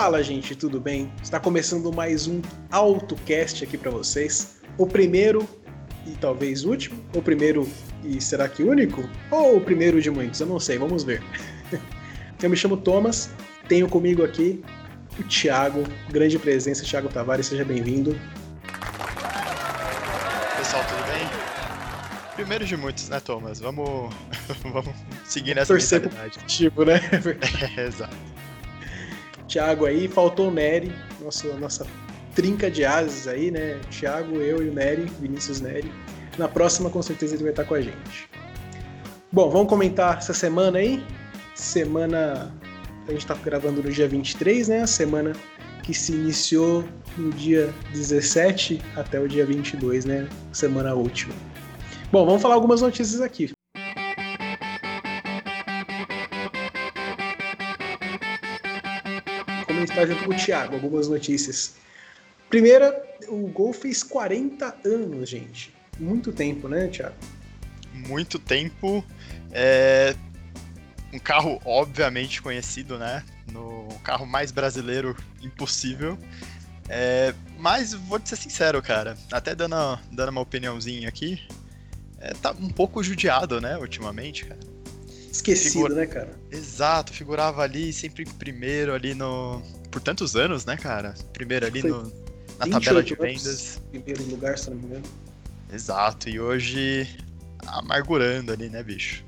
Fala, gente, tudo bem? Está começando mais um AutoCast aqui para vocês. O primeiro e talvez último, o primeiro e será que único? Ou o primeiro de muitos? Eu não sei, vamos ver. Eu me chamo Thomas, tenho comigo aqui o Thiago, grande presença, Thiago Tavares, seja bem-vindo. Pessoal, tudo bem? Primeiro de muitos, né, Thomas? Vamos, vamos seguir nessa Torcer mentalidade. Tipo, né? É, exato. Thiago aí, faltou o Nery, nosso, nossa trinca de ases aí, né? Thiago, eu e o Nery, Vinícius Nery. Na próxima, com certeza, ele vai estar com a gente. Bom, vamos comentar essa semana aí. Semana. A gente tá gravando no dia 23, né? A semana que se iniciou no dia 17 até o dia 22, né? Semana última. Bom, vamos falar algumas notícias aqui. Comentar junto com o Thiago algumas notícias. Primeira, o Gol fez 40 anos, gente. Muito tempo, né, Thiago? Muito tempo. É... Um carro, obviamente, conhecido, né? No carro mais brasileiro impossível. É... Mas vou te ser sincero, cara. Até dando, dando uma opiniãozinha aqui. É, tá um pouco judiado, né, ultimamente, cara. Esquecido, Figura- né, cara? Exato, figurava ali sempre primeiro ali no. Por tantos anos, né, cara? Primeiro ali no, na tabela de 28 anos, vendas. Primeiro lugar, se não me engano. Exato, e hoje amargurando ali, né, bicho?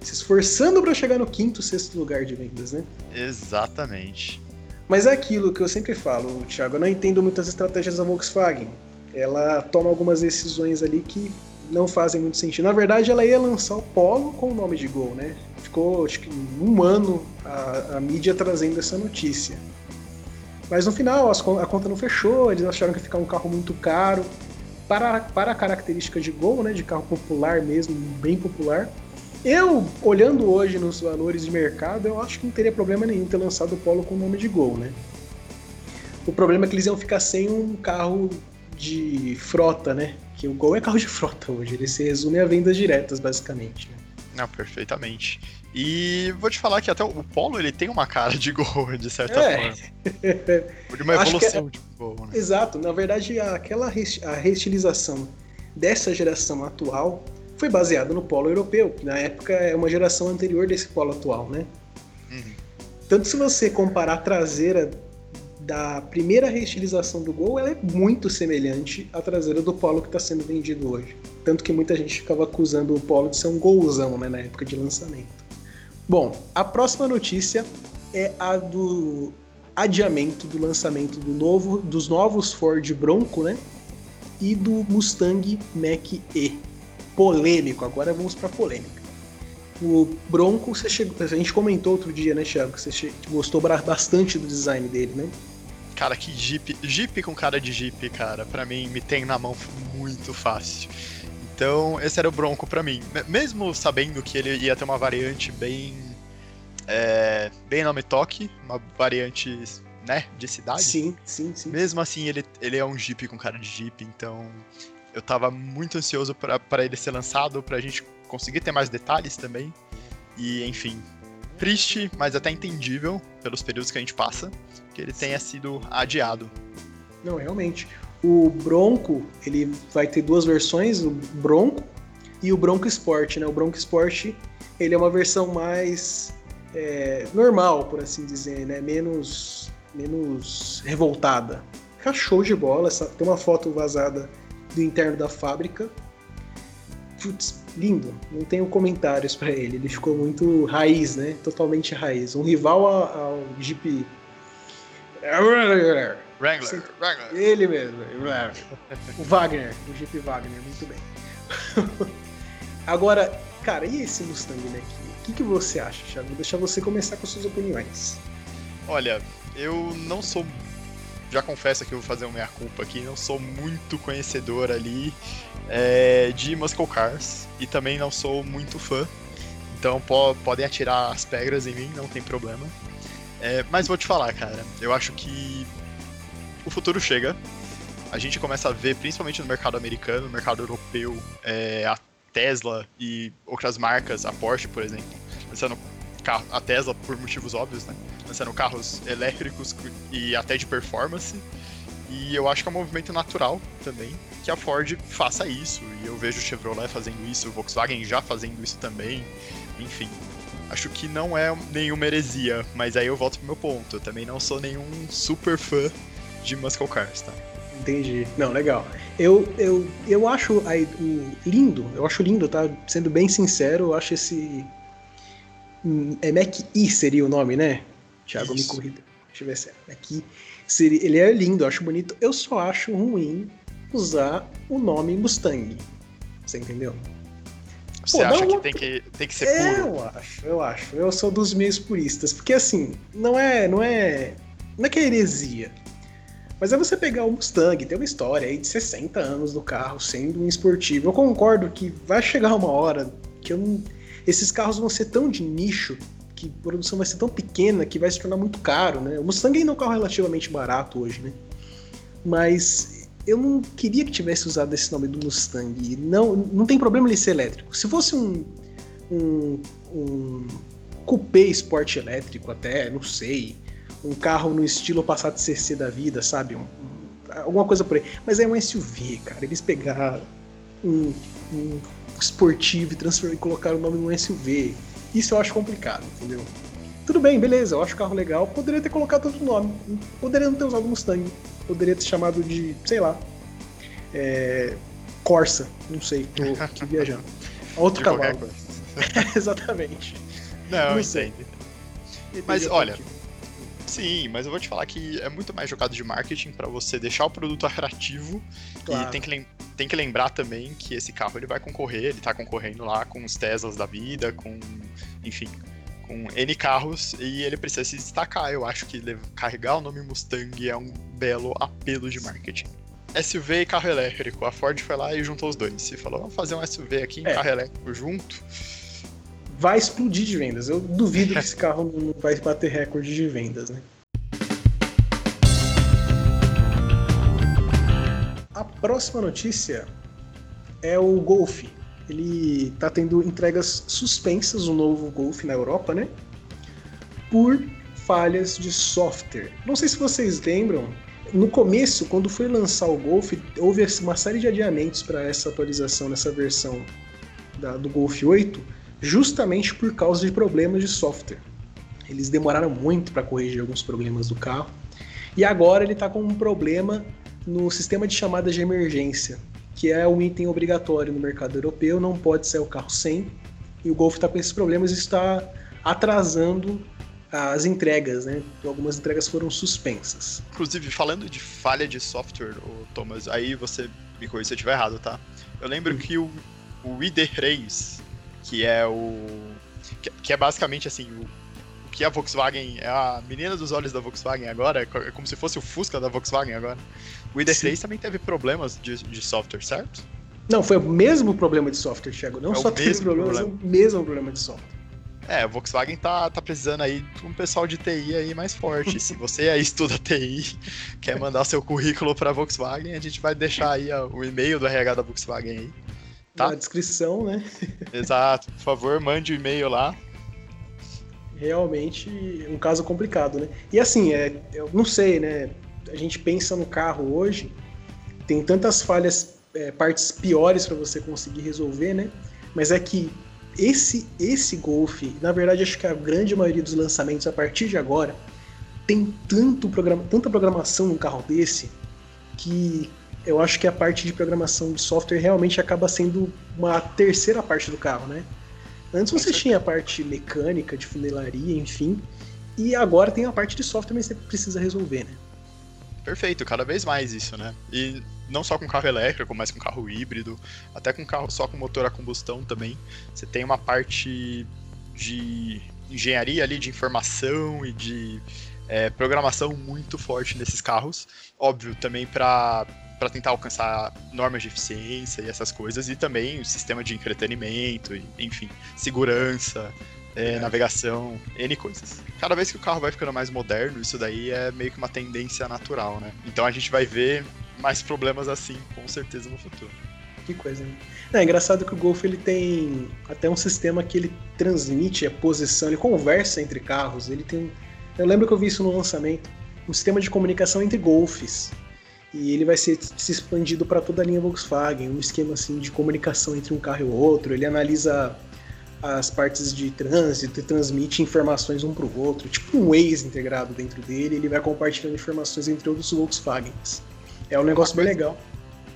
Se esforçando para chegar no quinto, sexto lugar de vendas, né? Exatamente. Mas é aquilo que eu sempre falo, Thiago. Eu não entendo muitas estratégias da Volkswagen. Ela toma algumas decisões ali que não fazem muito sentido. Na verdade, ela ia lançar o Polo com o nome de Gol, né? Ficou, acho que, um ano a, a mídia trazendo essa notícia. Mas no final, as a conta não fechou, eles acharam que ia ficar um carro muito caro. Para, para a característica de Gol, né? De carro popular mesmo, bem popular. Eu, olhando hoje nos valores de mercado, eu acho que não teria problema nenhum ter lançado o Polo com o nome de Gol, né? O problema é que eles iam ficar sem um carro de frota, né? Que o Gol é carro de frota hoje, ele se resume a vendas diretas, basicamente. né? Não, perfeitamente. E vou te falar que até o Polo ele tem uma cara de gol, de certa É. forma. De uma evolução de gol, né? Exato, na verdade, aquela a reestilização dessa geração atual foi baseada no Polo europeu, que na época é uma geração anterior desse Polo atual, né? Uhum. Tanto se você comparar a traseira da primeira reestilização do Gol, ela é muito semelhante à traseira do Polo que está sendo vendido hoje. Tanto que muita gente ficava acusando o Polo de ser um golzão né, na época de lançamento. Bom, a próxima notícia é a do adiamento do lançamento do novo, dos novos Ford Bronco, né? E do Mustang Mach-E. Polêmico, agora vamos para polêmica. O Bronco, chegou, a gente comentou outro dia, né, Thiago, que você gostou bastante do design dele, né? Cara, que Jeep. Jeep com cara de Jeep, cara, pra mim me tem na mão muito fácil. Então, esse era o Bronco pra mim. Me- Mesmo sabendo que ele ia ter uma variante bem. É, bem nome toque, uma variante, né, de cidade. Sim, sim, sim. Mesmo assim, ele, ele é um Jeep com cara de Jeep, então eu tava muito ansioso pra ele ser lançado, pra gente conseguir ter mais detalhes também. E, enfim, triste, mas até entendível pelos períodos que a gente passa, que ele tenha sido adiado. Não, realmente. O Bronco, ele vai ter duas versões, o Bronco e o Bronco Sport, né? O Bronco Sport, ele é uma versão mais é, normal, por assim dizer, né? Menos, menos revoltada. Fica show de bola, essa- tem uma foto vazada do interno da fábrica. Putz, lindo. Não tenho comentários pra ele. Ele ficou muito raiz, né? Totalmente raiz. Um rival ao, ao Jeep... Wrangler, Sim. Wrangler. Ele mesmo. O Wagner, o Jeep Wagner, muito bem. Agora, cara, e esse Mustang Mach? O que, que você acha, Thiago? Vou deixar você começar com suas opiniões. Olha, eu não sou. Já confesso que eu vou fazer uma meia-culpa aqui, não sou muito conhecedor ali é, de Muscle Cars e também não sou muito fã. Então po- podem atirar as pedras em mim, não tem problema. É, mas vou te falar, cara, eu acho que o futuro chega. A gente começa a ver, principalmente no mercado americano, no mercado europeu, é, a Tesla e outras marcas, a Porsche, por exemplo, lançando a Tesla por motivos óbvios, né? lançando carros elétricos e até de performance. E eu acho que é um movimento natural também que a Ford faça isso. E eu vejo o Chevrolet fazendo isso, o Volkswagen já fazendo isso também. Enfim, acho que não é nenhuma heresia, mas aí eu volto pro meu ponto. Eu também não sou nenhum super fã de Muscle Cars, tá? Entendi. Não, legal. Eu, eu, eu acho aí, o, lindo, eu acho lindo, tá? Sendo bem sincero, eu acho esse. Hum, é Mac-E seria o nome, né? Thiago Isso. me corrida. Deixa eu ver se é. Mac-E. Seria, ele é lindo, eu acho bonito. Eu só acho ruim usar o nome Mustang. Você entendeu? Você Pô, acha que, tem que tem que ser é, puro? Eu acho, eu acho. Eu sou dos meios puristas. Porque assim, não é. Não é. Não é que é heresia. Mas é você pegar o Mustang, tem uma história aí de 60 anos do carro sendo um esportivo. Eu concordo que vai chegar uma hora que não... esses carros vão ser tão de nicho, que a produção vai ser tão pequena que vai se tornar muito caro, né? O Mustang ainda é um carro relativamente barato hoje, né? Mas eu não queria que tivesse usado esse nome do Mustang. Não, não tem problema ele ser elétrico. Se fosse um, um, um coupé esporte elétrico até, não sei, um carro no estilo Passat CC da vida, sabe? Um, um, alguma coisa por aí. Mas é um SUV, cara. Eles pegaram um, um esportivo e, e colocaram o nome num SUV. Isso eu acho complicado, entendeu? Tudo bem, beleza, eu acho o carro legal. Poderia ter colocado outro nome. Poderia não ter usado Mustang. Poderia ter chamado de, sei lá, é, Corsa. Não sei, tô aqui viajando. Outro cavalo. Exatamente. Não, não sei. Mas olha, Sim, mas eu vou te falar que é muito mais jogado de marketing para você deixar o produto atrativo. Claro. E tem que, tem que lembrar também que esse carro ele vai concorrer, ele tá concorrendo lá com os Teslas da vida, com, enfim, com N carros e ele precisa se destacar. Eu acho que carregar o nome Mustang é um belo apelo de marketing. SUV e carro elétrico. A Ford foi lá e juntou os dois. E falou: vamos fazer um SUV aqui em é. carro elétrico junto vai explodir de vendas. Eu duvido que esse carro não vai bater recorde de vendas, né? A próxima notícia é o Golf. Ele está tendo entregas suspensas, o novo Golf na Europa, né? Por falhas de software. Não sei se vocês lembram, no começo, quando foi lançar o Golf, houve uma série de adiamentos para essa atualização nessa versão da, do Golf 8 justamente por causa de problemas de software. Eles demoraram muito para corrigir alguns problemas do carro e agora ele está com um problema no sistema de chamadas de emergência, que é um item obrigatório no mercado europeu, não pode sair o carro sem. E o Golf está com esses problemas e está atrasando as entregas, né? Algumas entregas foram suspensas. Inclusive, falando de falha de software, Thomas, aí você me corrija se eu estiver errado, tá? Eu lembro hum. que o, o ID3 que é o. que, é basicamente assim, o, o, que a Volkswagen. É a menina dos olhos da Volkswagen agora, é, é como se fosse o Fusca da Volkswagen agora. O ID3 também teve problemas de, de software, certo? Não, foi o mesmo problema de software, Thiago. Não é só teve problemas, problema. é o mesmo problema de software. É, a Volkswagen tá, tá precisando aí de um pessoal de TI aí mais forte. Se você aí estuda TI, quer mandar seu currículo para a Volkswagen, a gente vai deixar aí o e-mail do RH da Volkswagen aí tá? na descrição, né? Exato. Por favor, mande o um e-mail lá. Realmente um caso complicado, né? E assim, é, eu não sei, né? A gente pensa no carro hoje, tem tantas falhas, é, partes piores para você conseguir resolver, né? Mas é que esse esse Golf, na verdade, acho que a grande maioria dos lançamentos a partir de agora tem tanto programa, tanta programação no carro desse que eu acho que a parte de programação de software realmente acaba sendo uma terceira parte do carro, né? Antes você tinha a parte mecânica, de funilaria, enfim, e agora tem a parte de software, mas você precisa resolver, né? Perfeito, cada vez mais isso, né? E não só com carro elétrico, mas com carro híbrido, até com carro só com motor a combustão também. Você tem uma parte de engenharia ali, de informação e de é, programação muito forte nesses carros. Óbvio, também para para tentar alcançar normas de eficiência e essas coisas, e também o sistema de entretenimento, enfim, segurança, é, navegação, N coisas. Cada vez que o carro vai ficando mais moderno, isso daí é meio que uma tendência natural, né? Então a gente vai ver mais problemas assim, com certeza, no futuro. Que coisa, né? É engraçado que o Golf ele tem até um sistema que ele transmite a posição, ele conversa entre carros, ele tem Eu lembro que eu vi isso no lançamento. Um sistema de comunicação entre golfes. E ele vai ser se expandido para toda a linha Volkswagen, um esquema assim de comunicação entre um carro e o outro. Ele analisa as partes de trânsito e transmite informações um para o outro, tipo um Waze integrado dentro dele. Ele vai compartilhando informações entre outros Volkswagens. É um negócio bem legal.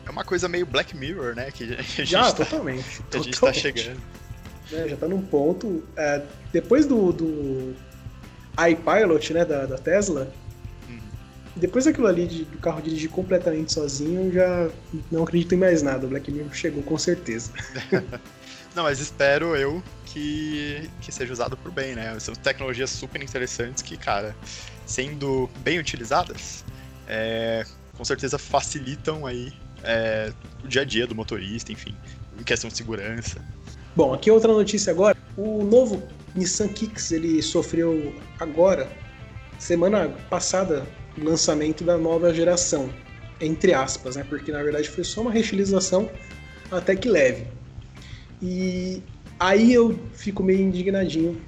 É uma coisa meio Black Mirror, né? Que a gente Já, tá, totalmente. Que a gente está chegando. É, já está num ponto. É, depois do, do iPilot, né, da, da Tesla, uhum. depois daquilo ali de, do carro dirigir completamente sozinho, eu já não acredito em mais nada. O Black Mirror chegou com certeza. não, mas espero eu que, que seja usado por bem, né? São tecnologias super interessantes que, cara, sendo bem utilizadas, é, com certeza facilitam aí é, o dia a dia do motorista, enfim, em questão de segurança. Bom, aqui outra notícia agora. O novo Nissan Kicks ele sofreu agora, semana passada, o lançamento da nova geração, entre aspas, né? Porque na verdade foi só uma reutilização até que leve. E aí eu fico meio indignadinho,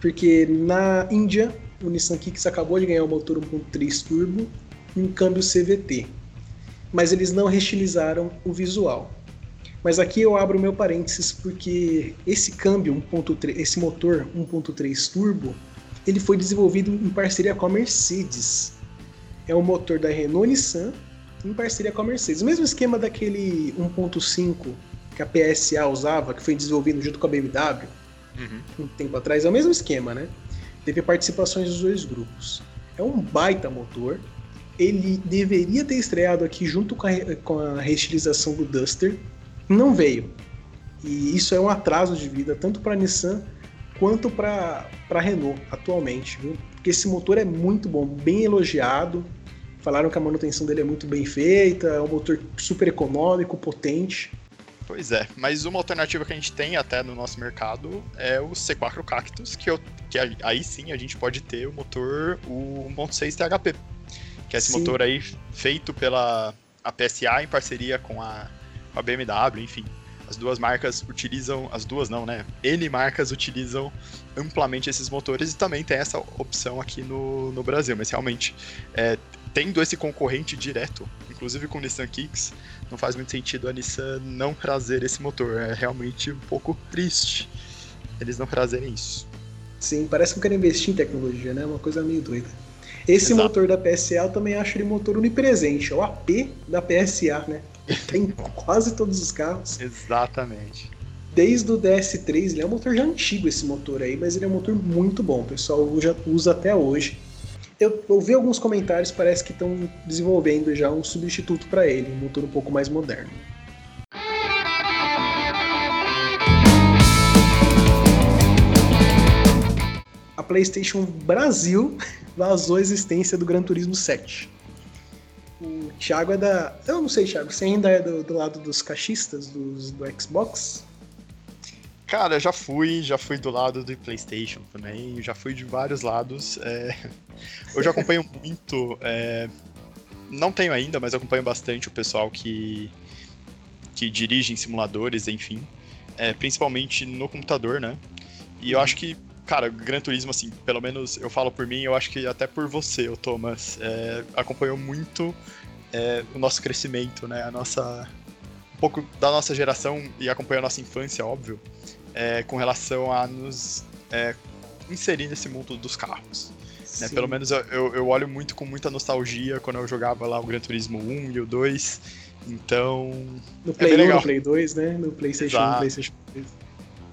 porque na Índia o Nissan Kicks acabou de ganhar o motor 1.3 turbo e um câmbio CVT mas eles não restilizaram o visual. Mas aqui eu abro meu parênteses porque esse câmbio 1.3, esse motor 1.3 turbo, ele foi desenvolvido em parceria com a Mercedes. É um motor da Renault Nissan em parceria com a Mercedes. O mesmo esquema daquele 1.5 que a PSA usava, que foi desenvolvido junto com a BMW uhum. um tempo atrás, é o mesmo esquema, né? Teve participações dos dois grupos. É um baita motor, ele deveria ter estreado aqui junto com a, com a reestilização do Duster, não veio. E isso é um atraso de vida tanto para a Nissan quanto para a Renault atualmente, viu? Porque esse motor é muito bom, bem elogiado. Falaram que a manutenção dele é muito bem feita, é um motor super econômico, potente. Pois é, mas uma alternativa que a gente tem até no nosso mercado é o C4 Cactus, que, eu, que aí sim a gente pode ter o motor o 1.6 THP que é esse Sim. motor aí feito pela a PSA em parceria com a, com a BMW, enfim. As duas marcas utilizam, as duas não, né? N marcas utilizam amplamente esses motores e também tem essa opção aqui no, no Brasil, mas realmente, é, tendo esse concorrente direto, inclusive com o Nissan Kicks, não faz muito sentido a Nissan não trazer esse motor. É realmente um pouco triste eles não trazerem isso. Sim, parece que não querem investir em tecnologia, né? Uma coisa meio doida. Esse Exato. motor da PSA eu também acho ele motor onipresente, é o AP da PSA, né? Tem quase todos os carros. Exatamente. Desde o DS3, ele é um motor já antigo esse motor aí, mas ele é um motor muito bom, o pessoal usa, usa até hoje. Eu ouvi alguns comentários, parece que estão desenvolvendo já um substituto para ele, um motor um pouco mais moderno. A PlayStation Brasil vazou a existência do Gran Turismo 7. O Thiago é da. Eu não sei, Thiago, você ainda é do, do lado dos cachistas dos, do Xbox? Cara, já fui, já fui do lado do PlayStation também, já fui de vários lados. É... Eu acompanho muito. É... Não tenho ainda, mas acompanho bastante o pessoal que, que dirige em simuladores, enfim. É, principalmente no computador, né? E eu acho que cara, Gran Turismo, assim, pelo menos eu falo por mim, eu acho que até por você, o Thomas, é, acompanhou muito é, o nosso crescimento, né? A nossa. Um pouco da nossa geração e acompanhou a nossa infância, óbvio, é, com relação a nos é, inserir nesse mundo dos carros. Né? Pelo menos eu, eu, olho muito com muita nostalgia quando eu jogava lá o Gran Turismo 1 e o 2. Então. No é Play é 1, no Play 2, né? No PlayStation 1, PlayStation 2.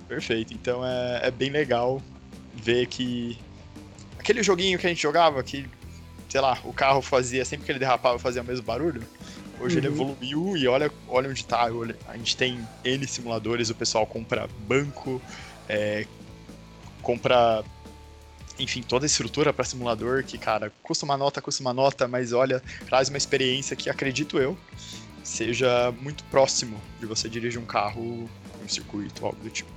Perfeito. Então é, é bem legal ver que aquele joguinho que a gente jogava, que, sei lá, o carro fazia, sempre que ele derrapava, fazia o mesmo barulho. Hoje uhum. ele evoluiu e olha, olha onde tá. A gente tem N simuladores, o pessoal compra banco, é, compra, enfim, toda a estrutura para simulador que, cara, custa uma nota, custa uma nota, mas olha, traz uma experiência que acredito eu seja muito próximo de você dirigir um carro em um circuito, algo do tipo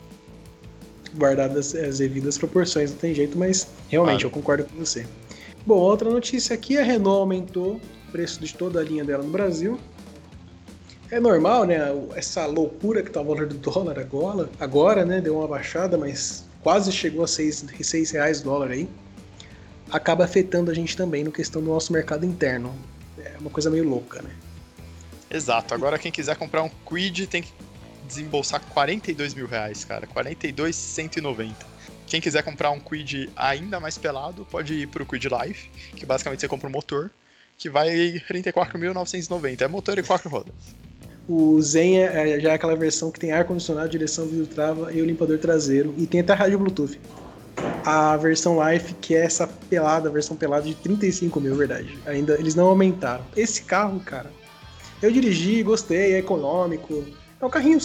guardadas as devidas proporções, não tem jeito, mas realmente claro. eu concordo com você. Bom, outra notícia aqui, a Renault aumentou preço de toda a linha dela no Brasil. É normal, né? Essa loucura que tá o valor do dólar agora, agora, né? Deu uma baixada, mas quase chegou a 6, 6 reais dólar aí. acaba afetando a gente também no questão do nosso mercado interno. É uma coisa meio louca, né? Exato. Agora quem quiser comprar um Quid tem que desembolsar 42 mil reais, cara. 42,190. Quem quiser comprar um Quid ainda mais pelado, pode ir pro Quid Life, que basicamente você compra um motor, que vai 34.990. É motor e quatro rodas. O Zen é, é, já é aquela versão que tem ar-condicionado, direção vidro trava e o limpador traseiro. E tem até rádio Bluetooth. A versão Life, que é essa pelada, a versão pelada de 35 mil, verdade. Ainda eles não aumentaram. Esse carro, cara, eu dirigi, gostei, é econômico. É um carrinho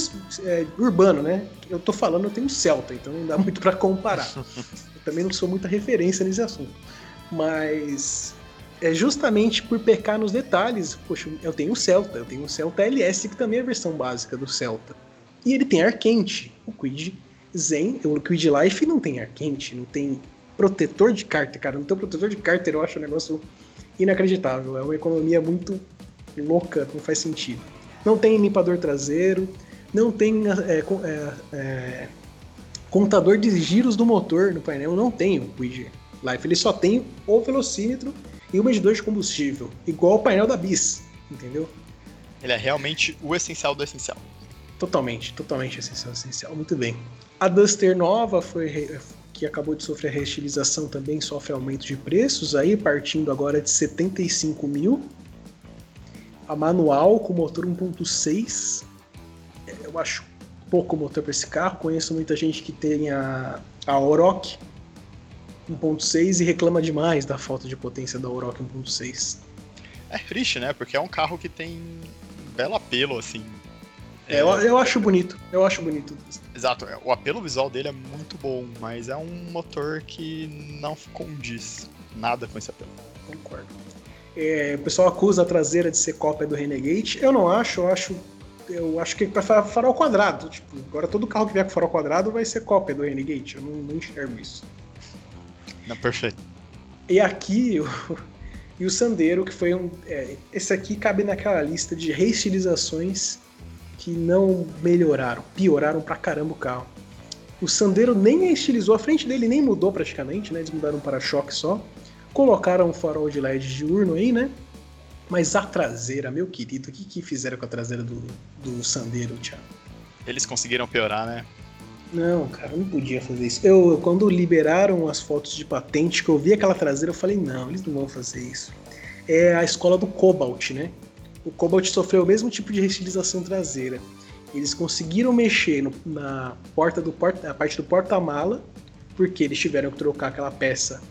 é, urbano, né? Eu tô falando, eu tenho um Celta, então não dá muito para comparar. Eu também não sou muita referência nesse assunto. Mas é justamente por pecar nos detalhes. Poxa, eu tenho um Celta, eu tenho um Celta LS, que também é a versão básica do Celta. E ele tem ar quente. O Quid Zen, o Quid Life não tem ar quente, não tem protetor de cárter, cara. Não tem protetor de cárter, eu acho um negócio inacreditável. É uma economia muito louca, não faz sentido. Não tem limpador traseiro, não tem é, é, é, contador de giros do motor no painel, não tem o Quid Life. Ele só tem o velocímetro e o medidor de combustível, igual o painel da Bis, entendeu? Ele é realmente o essencial do essencial. Totalmente, totalmente essencial, essencial. Muito bem. A Duster nova foi que acabou de sofrer a reestilização também sofre aumento de preços aí, partindo agora de 75 mil a manual com motor 1.6. É, eu acho pouco motor para esse carro. Conheço muita gente que tem a, a Oroch 1.6 e reclama demais da falta de potência da Oroch 1.6. É triste, né? Porque é um carro que tem um belo apelo, assim. É, é, eu, eu acho bonito. Eu acho bonito. Exato. É, o apelo visual dele é muito bom, mas é um motor que não condiz nada com esse apelo. Concordo. É, o pessoal acusa a traseira de ser cópia do Renegade. Eu não acho, eu acho. Eu acho que para farol quadrado. Tipo, agora todo carro que vier com farol quadrado vai ser cópia do Renegade. Eu não, não enxergo isso. Não, perfeito. E aqui o, e o Sandero, que foi um. É, esse aqui cabe naquela lista de reestilizações que não melhoraram, pioraram pra caramba o carro. O Sandero nem estilizou, a frente dele nem mudou praticamente, né? Eles mudaram um para-choque só. Colocaram um farol de LED diurno aí, né? Mas a traseira, meu querido, o que, que fizeram com a traseira do, do Sandero, Thiago? Eles conseguiram piorar, né? Não, cara, não podia fazer isso. Eu, quando liberaram as fotos de patente, que eu vi aquela traseira, eu falei, não, eles não vão fazer isso. É a escola do Cobalt, né? O Cobalt sofreu o mesmo tipo de reestilização traseira. Eles conseguiram mexer no, na porta do porta, a parte do porta-mala, porque eles tiveram que trocar aquela peça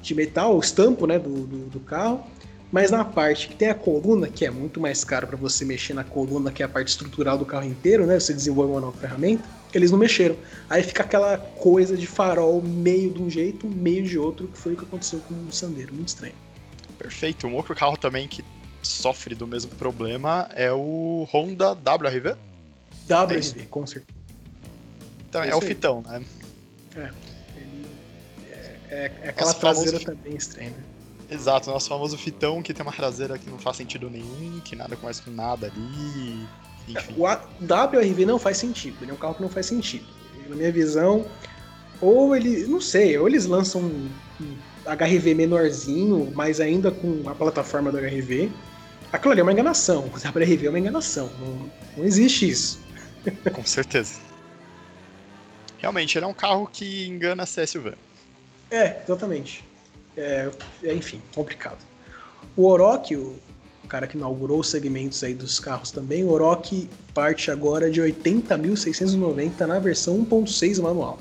de metal, o estampo né, do, do, do carro, mas na parte que tem a coluna, que é muito mais caro para você mexer na coluna, que é a parte estrutural do carro inteiro, né? Você desenvolve uma nova ferramenta, eles não mexeram. Aí fica aquela coisa de farol meio de um jeito, meio de outro, que foi o que aconteceu com o Sandero. Muito estranho. Perfeito. Um outro carro também que sofre do mesmo problema é o Honda WRV. WRV, é com certeza. Então, é, é o fitão, né? É. É, é aquela nosso traseira famoso... também estranha. Né? Exato, nosso famoso fitão que tem uma traseira que não faz sentido nenhum, que nada começa com nada ali. Enfim. O WRV não faz sentido, ele é um carro que não faz sentido. Na minha visão, ou ele, não sei, ou eles lançam um HRV menorzinho, mas ainda com a plataforma do HRV. Aquilo ali é uma enganação, o WRV é uma enganação, não, não existe isso. Com certeza. Realmente, ele é um carro que engana a CSUV. É, exatamente. É, é, enfim, complicado. O Orochi, o cara que inaugurou os segmentos aí dos carros também, o Orochi parte agora de 80.690 na versão 1.6 manual.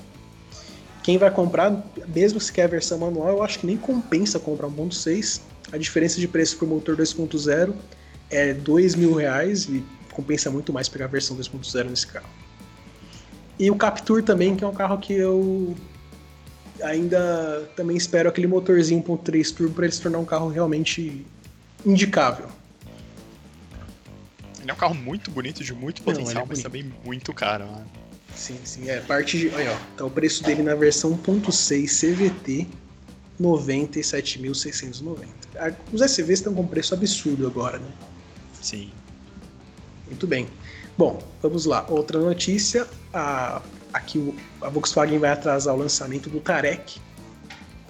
Quem vai comprar, mesmo se quer a versão manual, eu acho que nem compensa comprar 1.6. A diferença de preço para o motor 2.0 é dois mil reais e compensa muito mais pegar a versão 2.0 nesse carro. E o Captur também, que é um carro que eu ainda também espero aquele motorzinho 1.3 turbo para ele se tornar um carro realmente indicável. Ele é um carro muito bonito, de muito potencial, Não, é mas também muito caro, né? Sim, sim, é parte de. Olha, ó, tá o preço dele na versão 1.6 CVT 97.690. Os SUVs estão com preço absurdo agora, né? Sim. Muito bem. Bom, vamos lá. Outra notícia: a aqui a Volkswagen vai atrasar o lançamento do Tarek,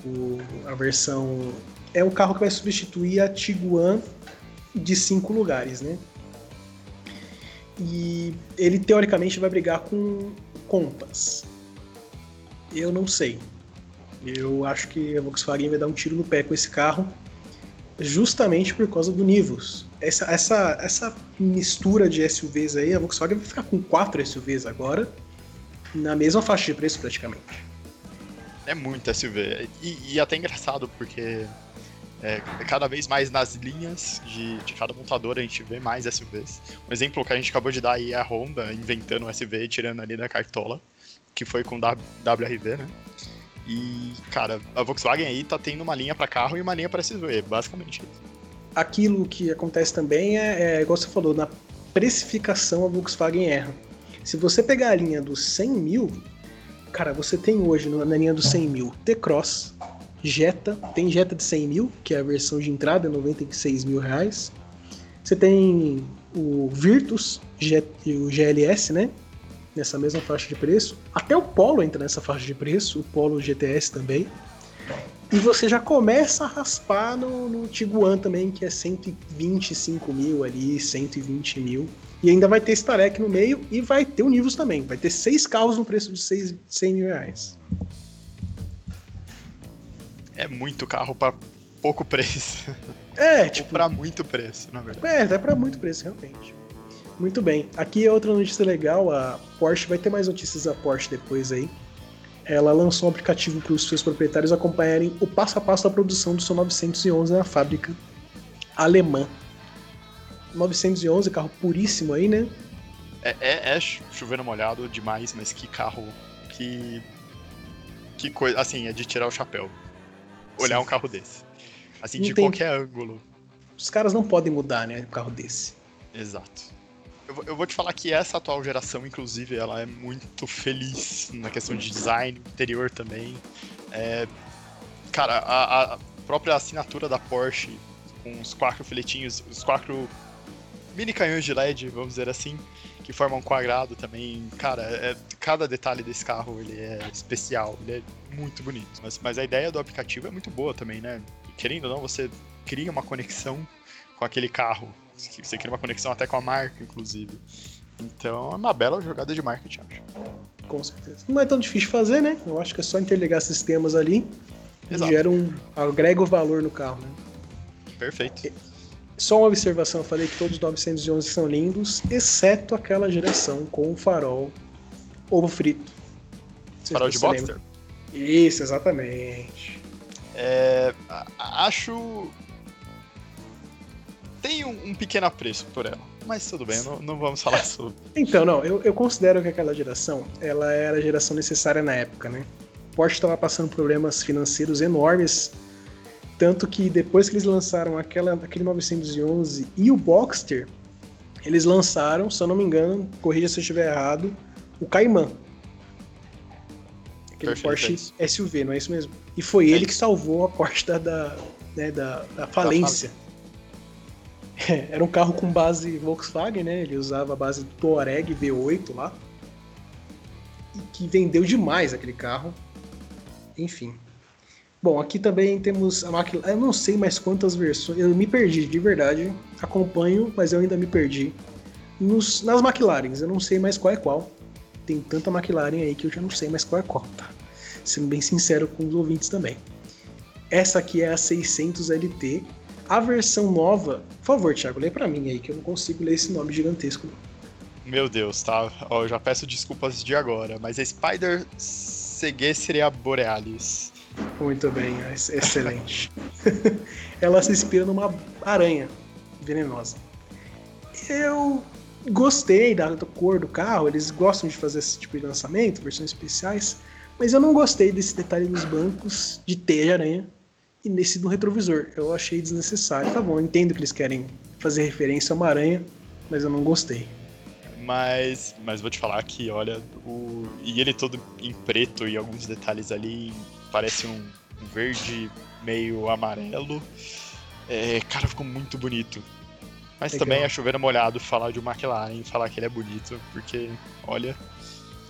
o, a versão. É um carro que vai substituir a Tiguan de cinco lugares, né? E ele teoricamente vai brigar com Compass. Eu não sei. Eu acho que a Volkswagen vai dar um tiro no pé com esse carro, justamente por causa do Nivus. Essa, essa, essa mistura de SUVs aí, a Volkswagen vai ficar com quatro SUVs agora, na mesma faixa de preço praticamente. É muito SUV. E, e até engraçado, porque é, cada vez mais nas linhas de, de cada montadora a gente vê mais SUVs. Um exemplo que a gente acabou de dar aí é a Honda inventando um SUV, tirando ali da cartola, que foi com WRV, né? E, cara, a Volkswagen aí tá tendo uma linha para carro e uma linha para SUV, basicamente. Aquilo que acontece também é, é, igual você falou, na precificação a Volkswagen erra. Se você pegar a linha dos 100 mil, cara, você tem hoje na linha dos 100 mil T-Cross, Jetta, tem Jetta de 100 mil, que é a versão de entrada, 96 mil reais. Você tem o Virtus e o GLS, né? Nessa mesma faixa de preço. Até o Polo entra nessa faixa de preço, o Polo GTS também. E você já começa a raspar no, no Tiguan também, que é 125 mil ali, 120 mil. E ainda vai ter Starek no meio e vai ter o Nivus também. Vai ter seis carros no preço de 6, 100 mil reais é muito carro para pouco preço. É, tipo. para muito preço, na verdade. É, é para muito preço, realmente. Muito bem. Aqui é outra notícia legal: a Porsche vai ter mais notícias da Porsche depois aí. Ela lançou um aplicativo para os seus proprietários acompanharem o passo a passo da produção do seu 911 na fábrica alemã. 911, carro puríssimo aí, né? É, é, é chovendo molhado demais, mas que carro. Que. Que coisa. Assim, é de tirar o chapéu olhar Sim. um carro desse. Assim, não de tem... qualquer ângulo. Os caras não podem mudar, né, um carro desse. Exato. Eu, eu, vou te falar que essa atual geração, inclusive, ela é muito feliz na questão de design, interior também. É, cara, a, a, própria assinatura da Porsche, com os quatro filetinhos, os quatro mini canhões de LED, vamos dizer assim, que formam um quadrado também. Cara, é, cada detalhe desse carro ele é especial, ele é muito bonito. Mas, mas a ideia do aplicativo é muito boa também, né? Querendo ou não, você cria uma conexão com aquele carro. Você cria uma conexão até com a marca, inclusive. Então é uma bela jogada de marketing, acho. Com certeza. Não é tão difícil fazer, né? Eu acho que é só interligar sistemas ali Exato. e gera um. agrega o valor no carro, né? Perfeito. Só uma observação, eu falei que todos os 911 são lindos, exceto aquela geração com o farol ovo frito. Farol de Boxster? Lembra. Isso, exatamente. É, acho. Tem um, um, pequeno apreço por ela, mas tudo bem, não, não vamos falar sobre. Então, não, eu, eu considero que aquela geração, ela era a geração necessária na época, né? Porsche estava passando problemas financeiros enormes tanto que depois que eles lançaram aquela, aquele 911 e o Boxster, eles lançaram, se eu não me engano, corrija se eu estiver errado, o Cayman. Aquele Perfeito, Porsche SUV, não é isso mesmo? E foi é ele que salvou a Porsche da, da, né, da, da falência. É, era um carro com base Volkswagen, né? Ele usava a base do Touareg V8 lá. E que vendeu demais aquele carro. Enfim, Bom, aqui também temos a máquina. Eu não sei mais quantas versões. Eu me perdi, de verdade. Acompanho, mas eu ainda me perdi. Nos, nas McLarens, eu não sei mais qual é qual. Tem tanta McLaren aí que eu já não sei mais qual é qual, tá? Sendo bem sincero com os ouvintes também. Essa aqui é a 600 LT. A versão nova. Por favor, Thiago, lê para mim aí, que eu não consigo ler esse nome gigantesco. Meu Deus, tá? Ó, eu já peço desculpas de agora, mas é Spider Seguesseria Borealis. Muito bem, excelente. Ela se inspira numa aranha venenosa. Eu gostei da cor do carro, eles gostam de fazer esse tipo de lançamento, versões especiais, mas eu não gostei desse detalhe nos bancos de teia de aranha e nesse do retrovisor. Eu achei desnecessário. Tá bom, eu entendo que eles querem fazer referência a uma aranha, mas eu não gostei. Mas, mas vou te falar que, olha, o... e ele todo em preto e alguns detalhes ali parece um, verde meio amarelo. É, cara, ficou muito bonito. Mas Legal. também é chover molhado falar de um McLaren e falar que ele é bonito, porque, olha.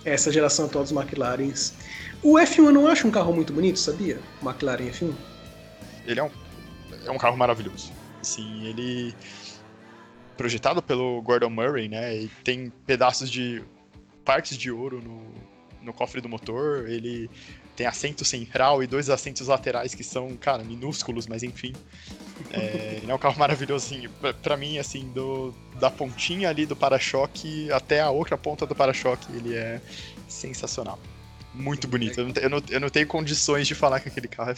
essa geração atual dos McLarens. O F1 eu não acho um carro muito bonito, sabia? O McLaren F1. Ele é um, é um carro maravilhoso. Sim, ele projetado pelo Gordon Murray, né? E tem pedaços de partes de ouro no, no cofre do motor. Ele tem assento central e dois assentos laterais que são, cara, minúsculos, mas enfim. É, é um carro maravilhoso, assim, pra, mim, assim, do, da pontinha ali do para-choque até a outra ponta do para-choque, ele é sensacional. Muito bonito. Eu não, eu, não, eu não tenho condições de falar que aquele carro é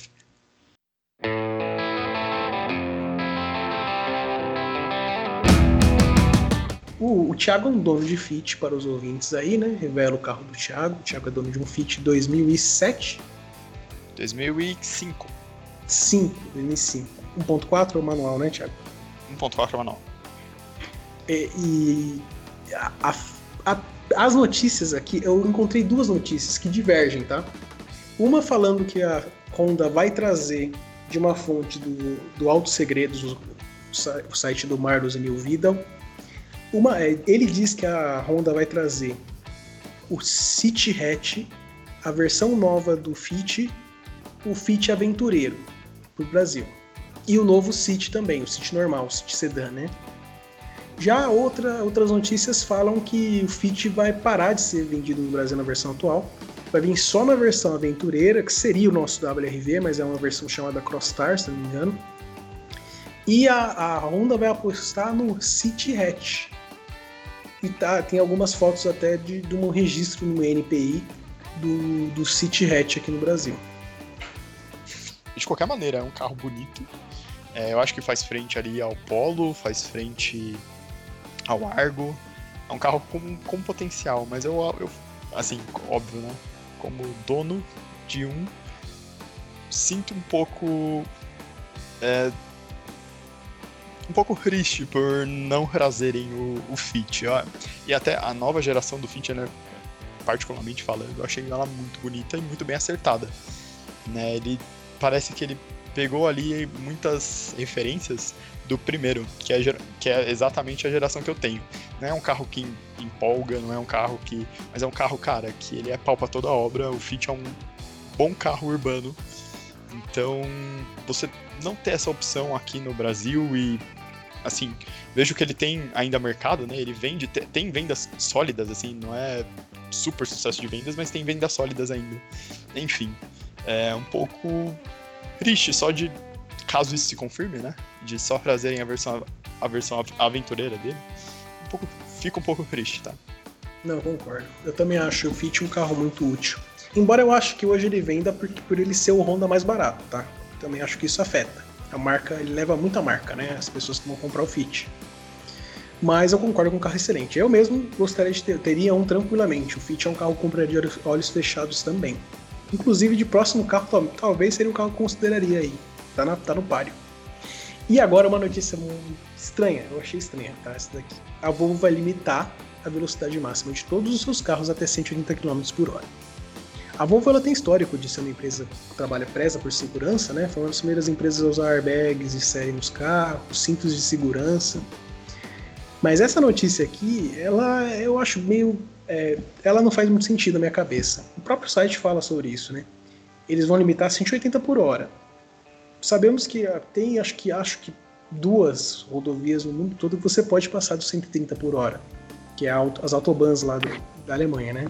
O, o Thiago é um dono de Fit para os ouvintes aí, né? Revela o carro do Thiago. O Thiago é dono de um Fit 2007. 2005. 5, 2005. 1.4 ou manual, né, Thiago? 1.4 manual. E, e a, a, a, as notícias aqui, eu encontrei duas notícias que divergem, tá? Uma falando que a Honda vai trazer de uma fonte do, do Alto Segredos, o, o site do Marlos Emil Vidal, uma, é, ele diz que a Honda vai trazer o City Hatch, a versão nova do Fit, o Fit Aventureiro para o Brasil. E o novo City também, o City normal, o City Sedan, né? Já outra, outras notícias falam que o Fit vai parar de ser vendido no Brasil na versão atual. Vai vir só na versão aventureira, que seria o nosso WRV, mas é uma versão chamada Crossstar, se não me engano. E a, a Honda vai apostar no City Hatch, e tá, tem algumas fotos até de, de um registro no NPI do, do City Hatch aqui no Brasil. De qualquer maneira, é um carro bonito. É, eu acho que faz frente ali ao Polo, faz frente ao Argo. É um carro com, com potencial, mas eu, eu, assim, óbvio, né? Como dono de um, sinto um pouco é, um pouco triste por não trazerem o, o Fit. Ó. E até a nova geração do Fit, né, particularmente falando, eu achei ela muito bonita e muito bem acertada. Né? Ele parece que ele pegou ali muitas referências do primeiro, que é, que é exatamente a geração que eu tenho. Não é um carro que empolga, não é um carro que. Mas é um carro, cara, que ele é pau pra toda obra. O Fit é um bom carro urbano. Então, você não ter essa opção aqui no Brasil e assim, vejo que ele tem ainda mercado, né? Ele vende, tem vendas sólidas, assim, não é super sucesso de vendas, mas tem vendas sólidas ainda. Enfim, é um pouco triste só de, caso isso se confirme, né? De só trazerem a versão, a versão aventureira dele. Um pouco, fica um pouco triste, tá? Não, concordo. Eu também acho o Fit um carro muito útil. Embora eu acho que hoje ele venda por, por ele ser o Honda mais barato, tá? Também acho que isso afeta. A marca, ele leva muita marca, né? As pessoas que vão comprar o Fit. Mas eu concordo com um carro excelente. Eu mesmo gostaria de ter, teria um tranquilamente. O Fit é um carro que compraria olhos fechados também. Inclusive, de próximo carro, talvez seria um carro que consideraria aí. Tá, na, tá no páreo. E agora uma notícia estranha, eu achei estranha, tá? Essa daqui. A Volvo vai limitar a velocidade máxima de todos os seus carros até 180 km por hora. A Volvo ela tem histórico de ser uma empresa que trabalha presa por segurança, né? Foi uma das primeiras empresas a usar airbags de série nos carros, cintos de segurança. Mas essa notícia aqui, ela eu acho meio. É, ela não faz muito sentido na minha cabeça. O próprio site fala sobre isso, né? Eles vão limitar a 180 por hora. Sabemos que tem, acho que acho que duas rodovias no mundo todo que você pode passar dos 130 por hora, que é as autobahns lá do, da Alemanha, né?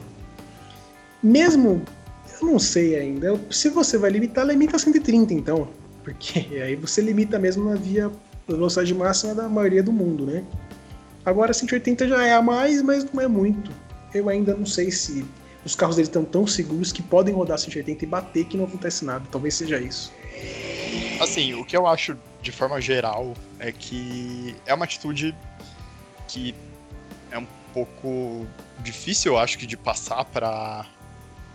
Mesmo não sei ainda. Se você vai limitar, limita a 130 então. Porque aí você limita mesmo na via velocidade máxima da maioria do mundo, né? Agora 180 já é a mais, mas não é muito. Eu ainda não sei se os carros deles estão tão seguros que podem rodar 180 e bater que não acontece nada. Talvez seja isso. Assim, o que eu acho de forma geral é que é uma atitude que é um pouco difícil, eu acho que de passar para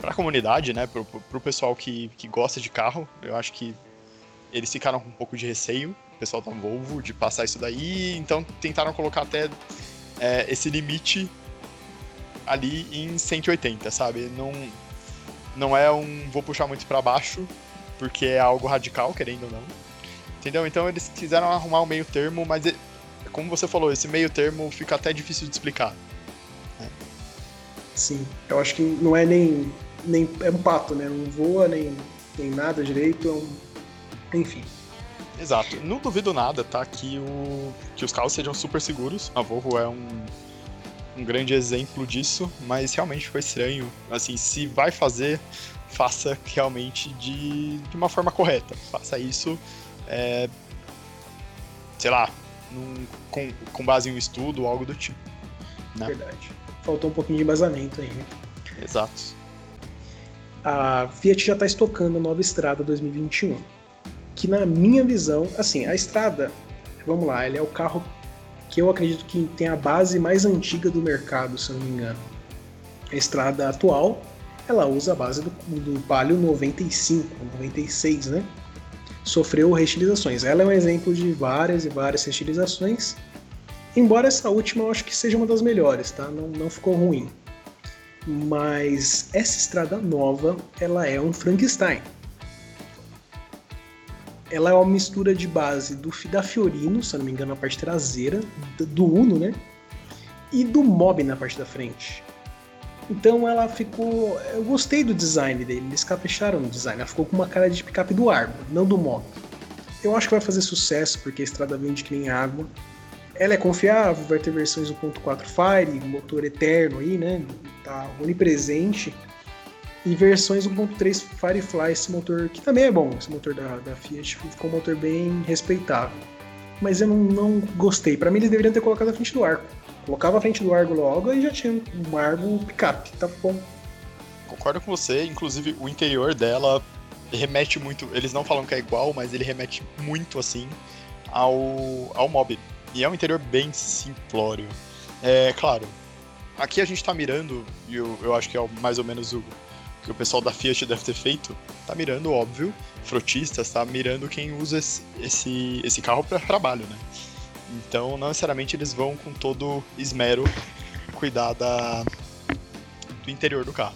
para a comunidade, né, pro, pro pessoal que, que gosta de carro, eu acho que eles ficaram com um pouco de receio, o pessoal da Volvo, de passar isso daí, então tentaram colocar até é, esse limite ali em 180, sabe? Não, não é um vou puxar muito para baixo, porque é algo radical, querendo ou não. Entendeu? Então eles quiseram arrumar um meio termo, mas como você falou, esse meio termo fica até difícil de explicar. Sim, eu acho que não é nem. Nem é um pato, né? Não voa nem, nem nada direito. É um... Enfim. Exato. Não duvido nada, tá? Que, o, que os carros sejam super seguros. A Volvo é um, um grande exemplo disso, mas realmente foi estranho. Assim, se vai fazer, faça realmente de, de uma forma correta. Faça isso, é, sei lá, num, com, com base em um estudo ou algo do tipo. Né? Verdade. Faltou um pouquinho de embasamento aí, né? Exato. A Fiat já está estocando a nova estrada 2021. Que na minha visão, assim, a estrada, vamos lá, ele é o carro que eu acredito que tem a base mais antiga do mercado, se eu não me engano. A estrada atual, ela usa a base do, do Palio 95, 96, né? Sofreu reestilizações. Ela é um exemplo de várias e várias reestilizações. Embora essa última eu acho que seja uma das melhores, tá? Não, não ficou ruim. Mas essa estrada nova, ela é um Frankenstein. Ela é uma mistura de base do da Fiorino, se não me engano, na parte traseira, do Uno, né? E do Mob na parte da frente. Então ela ficou. Eu gostei do design dele, eles capricharam no design. Ela ficou com uma cara de picape do Argo, não do Mob. Eu acho que vai fazer sucesso porque a estrada vende que nem água. Ela é confiável, vai ter versões 1.4 Fire, motor eterno aí, né? Tá onipresente e versões 1.3 Firefly, esse motor que também é bom, esse motor da, da Fiat ficou um motor bem respeitável. Mas eu não, não gostei. Para mim eles deveriam ter colocado a frente do arco. Colocava a frente do Argo logo e já tinha um Argo picape, tá bom. Concordo com você, inclusive o interior dela remete muito, eles não falam que é igual, mas ele remete muito assim ao, ao Mob. E é um interior bem simplório. É claro, aqui a gente tá mirando, e eu, eu acho que é mais ou menos o, que o pessoal da Fiat deve ter feito, tá mirando, óbvio, frotistas, tá mirando quem usa esse, esse, esse carro para trabalho, né? Então, não necessariamente eles vão com todo esmero cuidar da, do interior do carro.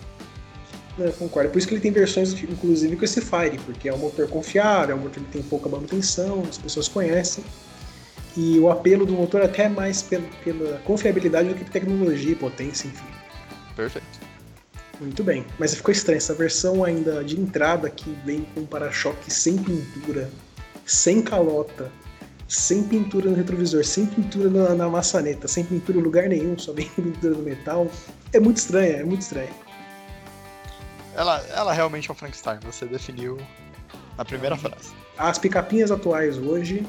Eu concordo. Por isso que ele tem versões, inclusive, com esse Fire, porque é um motor confiável, é um motor que tem pouca manutenção, as pessoas conhecem. E o apelo do motor até é mais pela, pela confiabilidade do que tecnologia e potência, enfim. Perfeito. Muito bem, mas ficou estranho. Essa versão ainda de entrada que vem com para-choque sem pintura, sem calota, sem pintura no retrovisor, sem pintura na, na, maçaneta, sem pintura em lugar nenhum, só vem pintura no metal. É muito estranha, é muito estranha. Ela, ela realmente é um Frankenstein, você definiu na primeira frase. As picapinhas atuais hoje,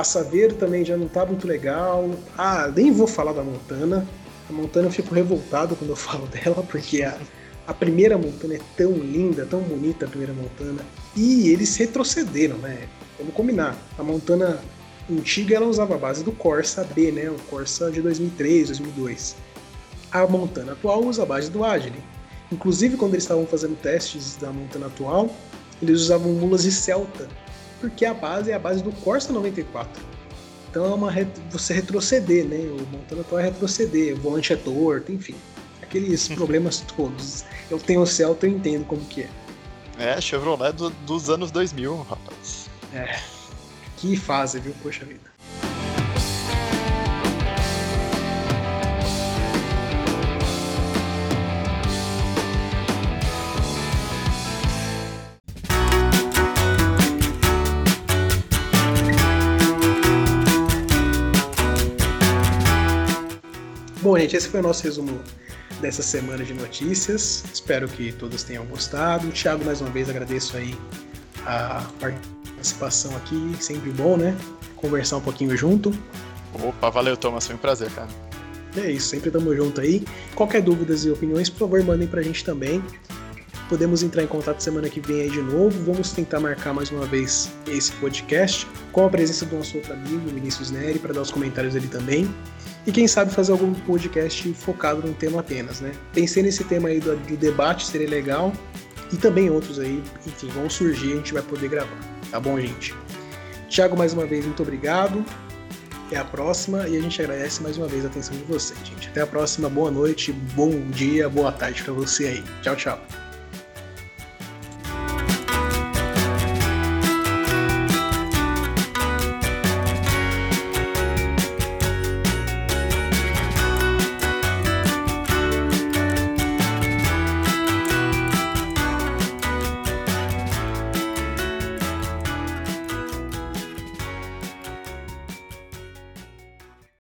a Saveiro também já não tá muito legal. Ah, nem vou falar da Montana. A Montana eu fico revoltado quando eu falo dela, porque a, a primeira Montana é tão linda, tão bonita a primeira Montana. E eles retrocederam, né? Vamos combinar. A Montana antiga ela usava a base do Corsa B, né? O Corsa de 2003, 2002. A Montana atual usa a base do Agile. Inclusive, quando eles estavam fazendo testes da Montana atual, eles usavam mulas de Celta, porque a base é a base do Corsa 94. Então é uma você retroceder, né? O Montana atual é retroceder, o volante é torto, enfim. Aqueles problemas todos. Eu tenho o Celta, eu entendo como que é. É, Chevrolet do, dos anos 2000, rapaz. É. Que fase, viu? Poxa vida. Bom, gente, esse foi o nosso resumo dessa semana de notícias. Espero que todos tenham gostado. Thiago, mais uma vez, agradeço aí a participação aqui. Sempre bom, né? Conversar um pouquinho junto. Opa, valeu, Thomas. Foi um prazer, cara. É isso, sempre tamo junto aí. Qualquer dúvidas e opiniões, por favor, mandem pra gente também. Podemos entrar em contato semana que vem aí de novo. Vamos tentar marcar mais uma vez esse podcast com a presença do nosso outro amigo, Vinícius Neri, para dar os comentários dele também. E quem sabe fazer algum podcast focado num tema apenas, né? Pensei nesse tema aí do, do debate, seria legal. E também outros aí, enfim, vão surgir, a gente vai poder gravar. Tá bom, gente? Tiago, mais uma vez, muito obrigado. Até a próxima e a gente agradece mais uma vez a atenção de vocês, gente. Até a próxima, boa noite, bom dia, boa tarde para você aí. Tchau, tchau.